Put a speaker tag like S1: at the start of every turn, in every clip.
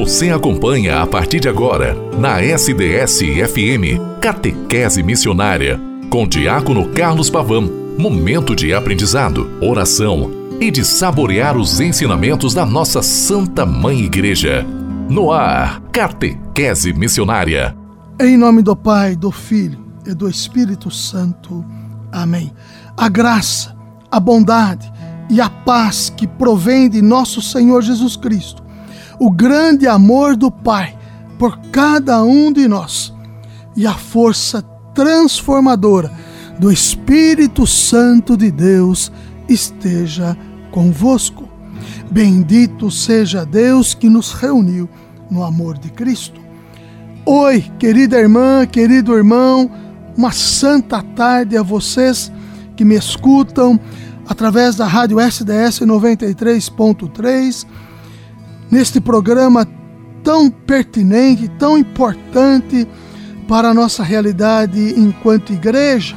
S1: Você acompanha a partir de agora, na SDS-FM, Catequese Missionária, com Diácono Carlos Pavão. Momento de aprendizado, oração e de saborear os ensinamentos da nossa Santa Mãe Igreja. No ar, Catequese Missionária.
S2: Em nome do Pai, do Filho e do Espírito Santo. Amém. A graça, a bondade e a paz que provém de nosso Senhor Jesus Cristo, o grande amor do Pai por cada um de nós e a força transformadora do Espírito Santo de Deus esteja convosco. Bendito seja Deus que nos reuniu no amor de Cristo. Oi, querida irmã, querido irmão, uma santa tarde a vocês que me escutam através da rádio SDS 93.3, neste programa tão pertinente, tão importante para a nossa realidade enquanto igreja.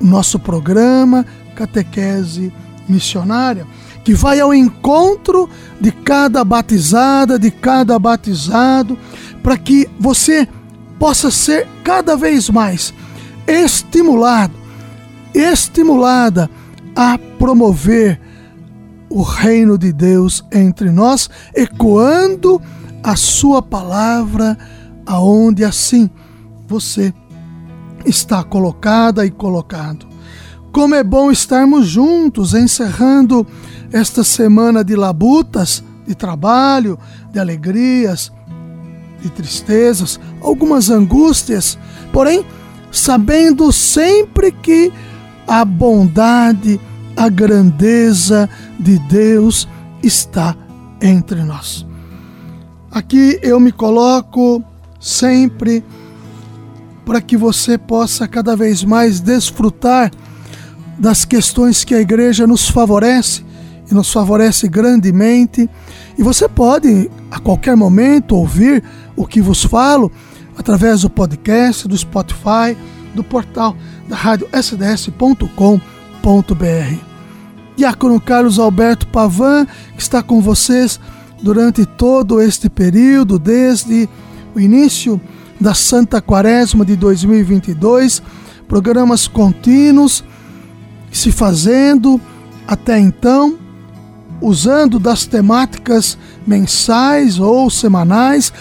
S2: Nosso programa Catequese Missionária, que vai ao encontro de cada batizada, de cada batizado, para que você possa ser cada vez mais estimulado, estimulada a promover o reino de Deus entre nós, ecoando a sua palavra aonde assim você está colocada e colocado. Como é bom estarmos juntos, encerrando esta semana de labutas, de trabalho, de alegrias, de tristezas, algumas angústias, porém, sabendo sempre que a bondade, a grandeza de Deus está entre nós. Aqui eu me coloco sempre para que você possa cada vez mais desfrutar das questões que a igreja nos favorece e nos favorece grandemente. E você pode a qualquer momento ouvir o que vos falo através do podcast, do Spotify, do portal da rádio sds.com.br. Diácono Carlos Alberto Pavan, que está com vocês durante todo este período, desde o início da Santa Quaresma de 2022, programas contínuos se fazendo até então, usando das temáticas mensais ou semanais,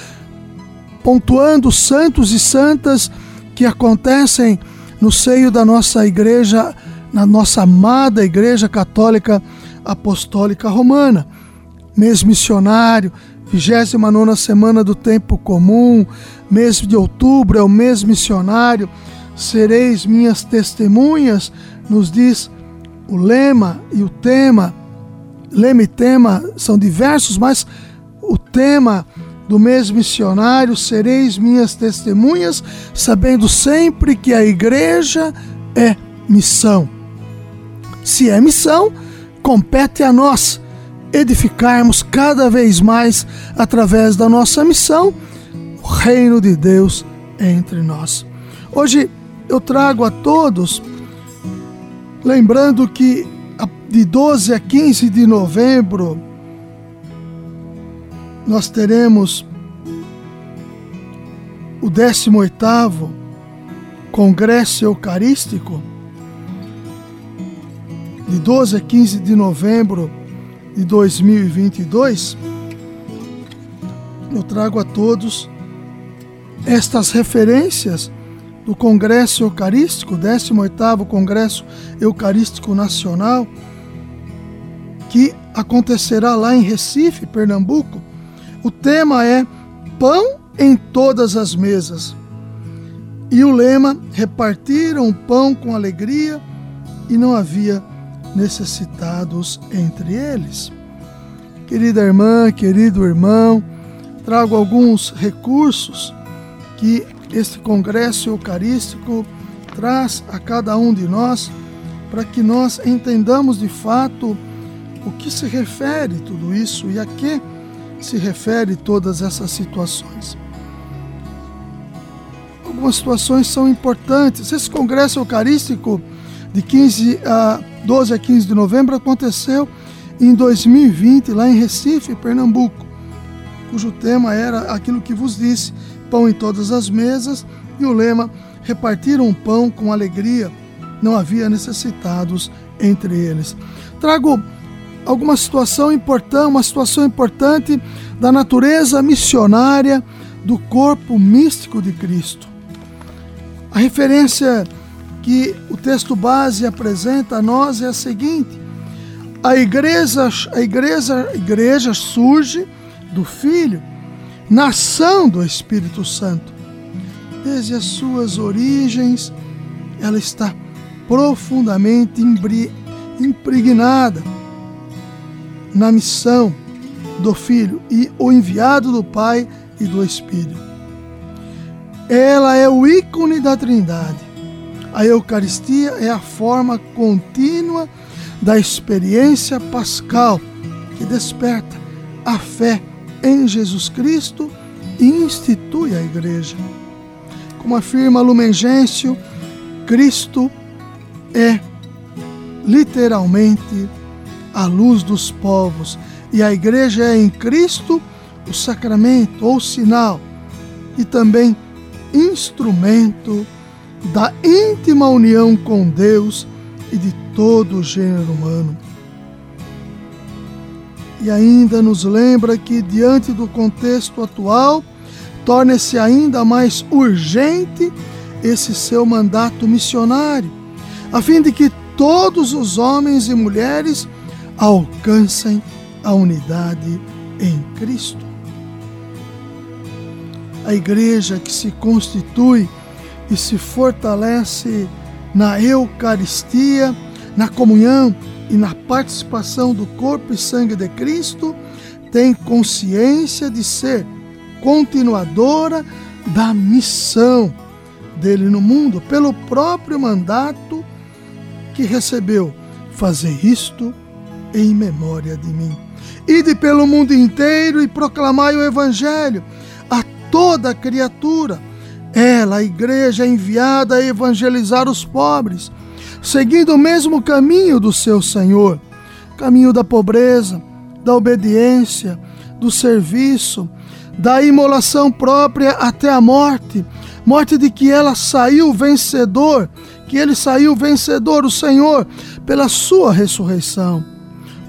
S2: pontuando santos e santas que acontecem no seio da nossa igreja, na nossa amada Igreja Católica Apostólica Romana. Mês missionário, 29 semana do tempo comum, mês de outubro é o mês missionário. Sereis minhas testemunhas, nos diz o lema e o tema. Lema e tema são diversos, mas o tema do mês missionário, sereis minhas testemunhas, sabendo sempre que a igreja é missão. Se é missão, compete a nós edificarmos cada vez mais, através da nossa missão, o reino de Deus entre nós. Hoje eu trago a todos, lembrando que de 12 a 15 de novembro, nós teremos o 18º Congresso Eucarístico, de 12 a 15 de novembro de 2022, eu trago a todos estas referências do Congresso Eucarístico, 18º Congresso Eucarístico Nacional, que acontecerá lá em Recife, Pernambuco, o tema é Pão em todas as mesas. E o lema: repartiram o pão com alegria e não havia necessitados entre eles. Querida irmã, querido irmão, trago alguns recursos que este congresso eucarístico traz a cada um de nós para que nós entendamos de fato o que se refere tudo isso e a que se refere todas essas situações. Algumas situações são importantes. Esse congresso eucarístico de 15 a 12 a 15 de novembro aconteceu em 2020 lá em Recife, Pernambuco. cujo tema era aquilo que vos disse: pão em todas as mesas, e o lema: repartiram pão com alegria, não havia necessitados entre eles. Trago alguma situação importante, uma situação importante da natureza missionária do corpo místico de Cristo. A referência que o texto base apresenta a nós é a seguinte: a igreja, a igreja, a igreja surge do Filho, nação do Espírito Santo. Desde as suas origens, ela está profundamente impregnada na missão do Filho e o enviado do Pai e do Espírito. Ela é o ícone da Trindade. A Eucaristia é a forma contínua da experiência pascal que desperta a fé em Jesus Cristo e institui a Igreja. Como afirma Lumen Gentium, Cristo é literalmente a luz dos povos e a Igreja é em Cristo o sacramento ou sinal e também instrumento da íntima união com Deus e de todo o gênero humano. E ainda nos lembra que, diante do contexto atual, torna-se ainda mais urgente esse seu mandato missionário, a fim de que todos os homens e mulheres alcancem a unidade em Cristo a igreja que se constitui e se fortalece na Eucaristia, na comunhão e na participação do corpo e sangue de Cristo, tem consciência de ser continuadora da missão dele no mundo, pelo próprio mandato que recebeu: fazer isto em memória de mim. Ide pelo mundo inteiro e proclamai o Evangelho toda criatura. Ela, a igreja, é enviada a evangelizar os pobres, seguindo o mesmo caminho do seu Senhor. Caminho da pobreza, da obediência, do serviço, da imolação própria até a morte. Morte de que ela saiu vencedor, que ele saiu vencedor, o Senhor, pela sua ressurreição.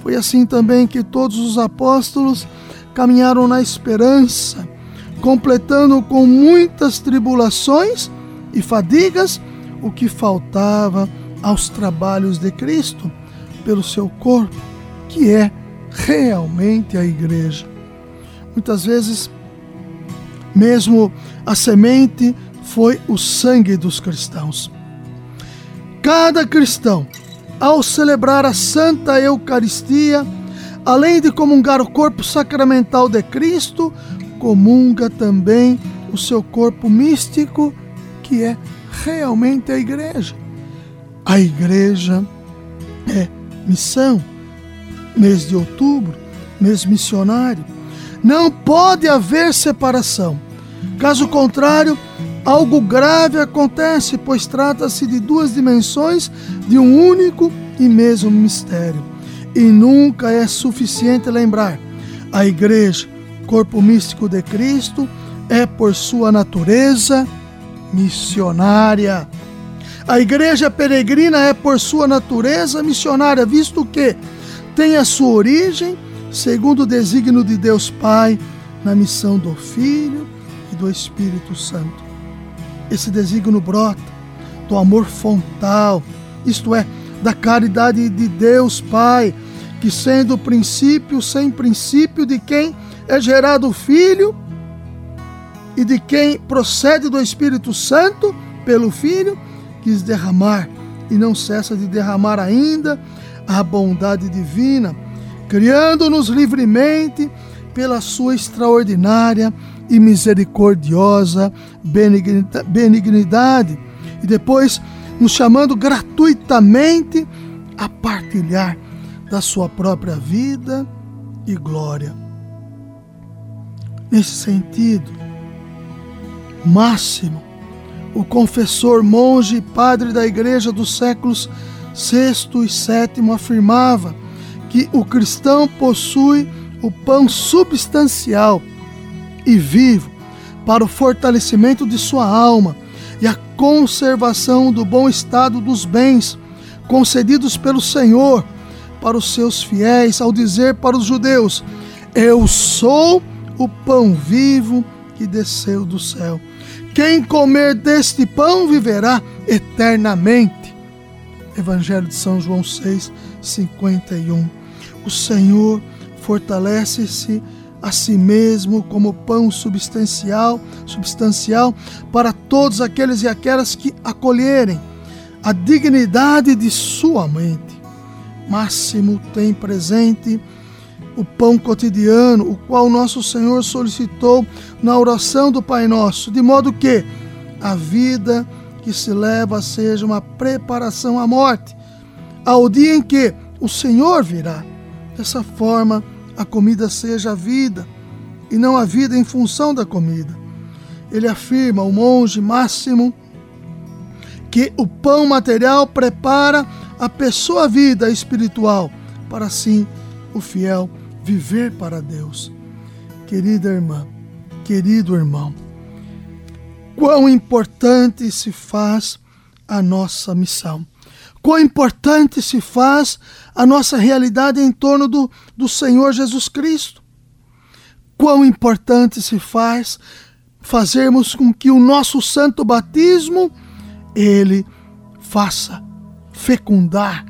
S2: Foi assim também que todos os apóstolos caminharam na esperança completando com muitas tribulações e fadigas o que faltava aos trabalhos de Cristo pelo seu corpo, que é realmente a igreja. Muitas vezes, mesmo a semente foi o sangue dos cristãos. Cada cristão, ao celebrar a Santa Eucaristia, além de comungar o corpo sacramental de Cristo, comunga também o seu corpo místico, que é realmente a igreja. A igreja é missão, mês de outubro, mês missionário. Não pode haver separação. Caso contrário, algo grave acontece, pois trata-se de duas dimensões de um único e mesmo mistério. E nunca é suficiente lembrar: a igreja corpo místico de Cristo é, por sua natureza, missionária. A igreja peregrina é, por sua natureza, missionária, visto que tem a sua origem, segundo o desígnio de Deus Pai, na missão do Filho e do Espírito Santo. Esse desígnio brota do amor fontal, isto é, da caridade de Deus Pai, que sendo o princípio sem princípio de quem é gerado o Filho e de quem procede do Espírito Santo pelo Filho, quis derramar e não cessa de derramar ainda a bondade divina, criando-nos livremente pela sua extraordinária e misericordiosa benignidade, e depois nos chamando gratuitamente a partilhar da sua própria vida e glória nesse sentido máximo. O confessor, monge e padre da igreja dos séculos VI e VII afirmava que o cristão possui o pão substancial e vivo, para o fortalecimento de sua alma e a conservação do bom estado dos bens concedidos pelo Senhor para os seus fiéis, ao dizer para os judeus: Eu sou o pão vivo que desceu do céu. Quem comer deste pão viverá eternamente. Evangelho de São João 6, 51. O Senhor fortalece-se a si mesmo como pão substancial, substancial para todos aqueles e aquelas que acolherem a dignidade de sua mente. Máximo tem presente o pão cotidiano, o qual nosso Senhor solicitou na oração do Pai Nosso, de modo que a vida que se leva seja uma preparação à morte, ao dia em que o Senhor virá. Dessa forma, a comida seja a vida, e não a vida em função da comida. Ele afirma, o monge Máximo, que o pão material prepara a pessoa vida espiritual, para assim o fiel viver para Deus. Querida irmã, querido irmão, quão importante se faz a nossa missão. Quão importante se faz a nossa realidade em torno do, do Senhor Jesus Cristo. Quão importante se faz fazermos com que o nosso santo batismo ele faça fecundar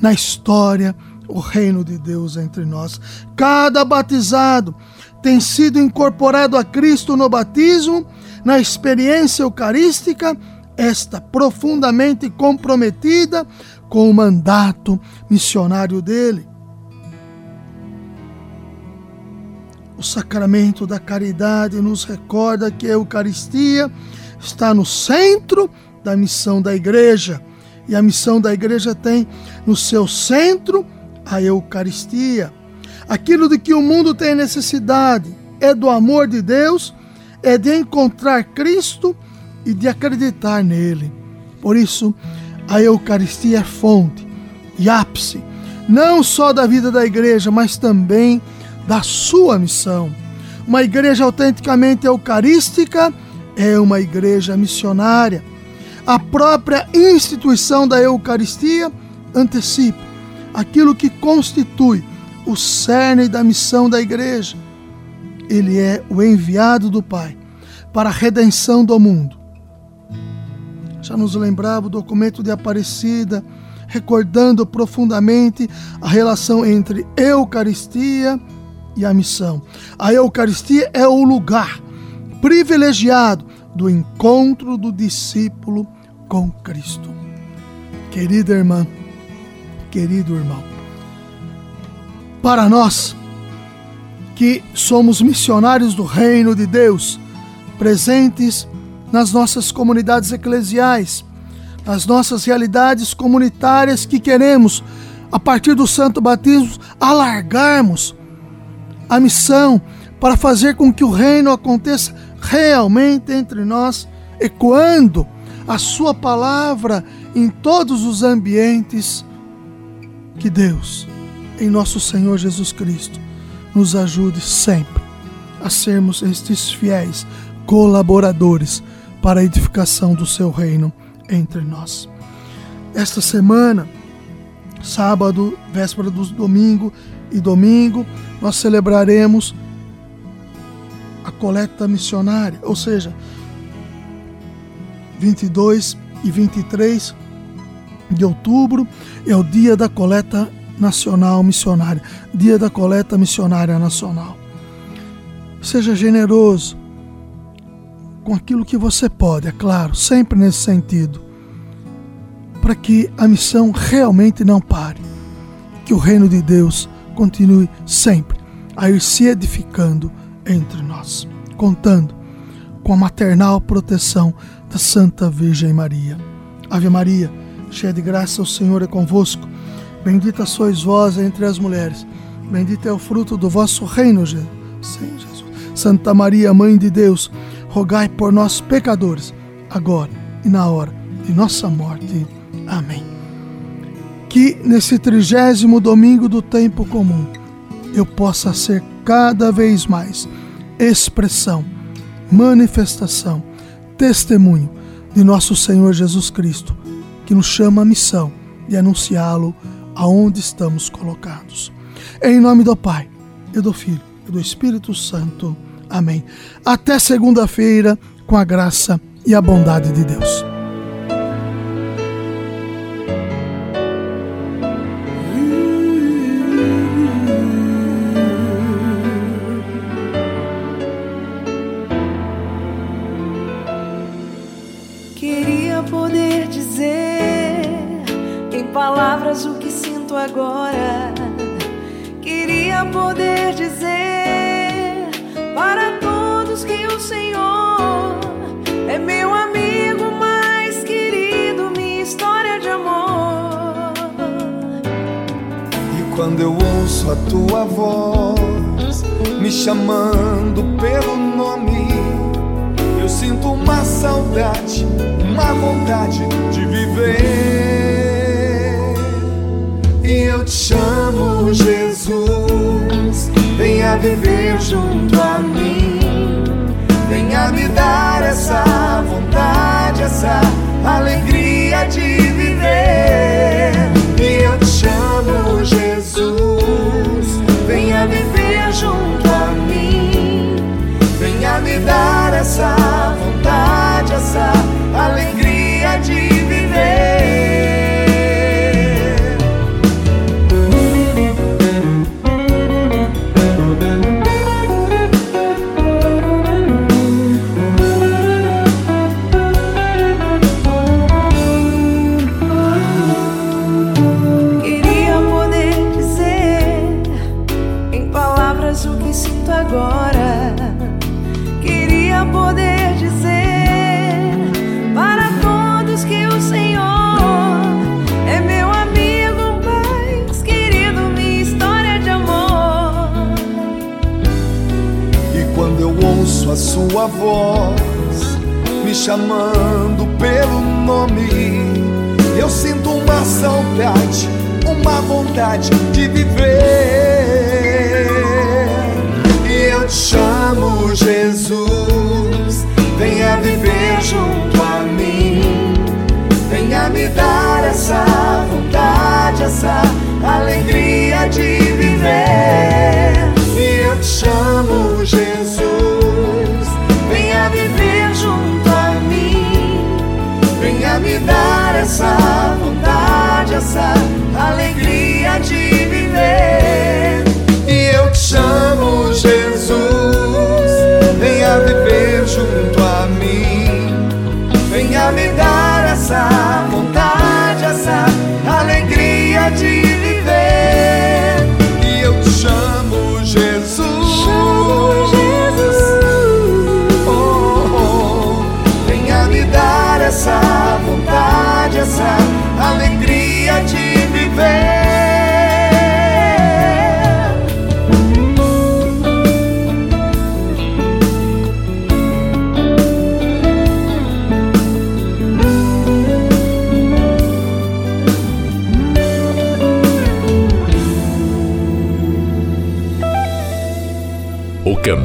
S2: na história o reino de Deus entre nós. Cada batizado tem sido incorporado a Cristo no batismo, na experiência eucarística, esta profundamente comprometida com o mandato missionário dele. O sacramento da caridade nos recorda que a Eucaristia está no centro da missão da igreja. E a missão da igreja tem no seu centro a Eucaristia. Aquilo de que o mundo tem necessidade é do amor de Deus, é de encontrar Cristo e de acreditar nele. Por isso, a Eucaristia é fonte e ápice, não só da vida da igreja, mas também da sua missão. Uma igreja autenticamente eucarística é uma igreja missionária. A própria instituição da Eucaristia antecipa aquilo que constitui o cerne da missão da igreja. Ele é o enviado do Pai para a redenção do mundo. Já nos lembrava o documento de Aparecida, recordando profundamente a relação entre Eucaristia e a missão. A Eucaristia é o lugar privilegiado do encontro do discípulo com Cristo. Querida irmã, querido irmão. Para nós, que somos missionários do reino de Deus, presentes nas nossas comunidades eclesiais, nas nossas realidades comunitárias que queremos, a partir do santo batismo, alargarmos a missão para fazer com que o reino aconteça realmente entre nós, ecoando a sua palavra em todos os ambientes que Deus, em nosso Senhor Jesus Cristo, nos ajude sempre a sermos estes fiéis colaboradores para a edificação do seu reino entre nós. Esta semana, sábado, véspera do domingo e domingo, nós celebraremos coleta missionária, ou seja, 22 e 23 de outubro é o dia da coleta nacional missionária, dia da coleta missionária nacional. Seja generoso com aquilo que você pode, é claro, sempre nesse sentido, para que a missão realmente não pare, que o reino de Deus continue sempre a ir se edificando entre nós, contando com a maternal proteção da Santa Virgem Maria. Ave Maria cheia de graça, o Senhor é convosco. Bendita sois vós entre as mulheres. Bendito é o fruto do vosso reino, Jesus. Santa Maria, Mãe de Deus, rogai por nós, pecadores, agora e na hora de nossa morte. Amém. Que nesse trigésimo domingo do tempo comum eu possa ser cada vez mais expressão, manifestação, testemunho de nosso Senhor Jesus Cristo, que nos chama a missão de anunciá-lo aonde estamos colocados. Em nome do Pai, e do Filho, e do Espírito Santo. Amém. Até segunda-feira, com a graça e a bondade de Deus.
S3: Agora. Queria poder dizer para todos que o Senhor é meu amigo mais querido, minha história de amor.
S4: E quando eu ouço a tua voz me chamando pelo nome, eu sinto uma saudade, uma vontade de viver. E eu te chamo, Jesus, venha viver junto a mim, venha me dar essa vontade, essa alegria de viver. E eu te chamo, Jesus, venha viver junto a mim, venha me dar essa vontade, essa alegria de viver. Sua voz me chamando pelo nome, eu sinto uma saudade, uma vontade de viver. E eu te chamo, Jesus, venha viver junto a mim. Venha me dar essa vontade, essa alegria de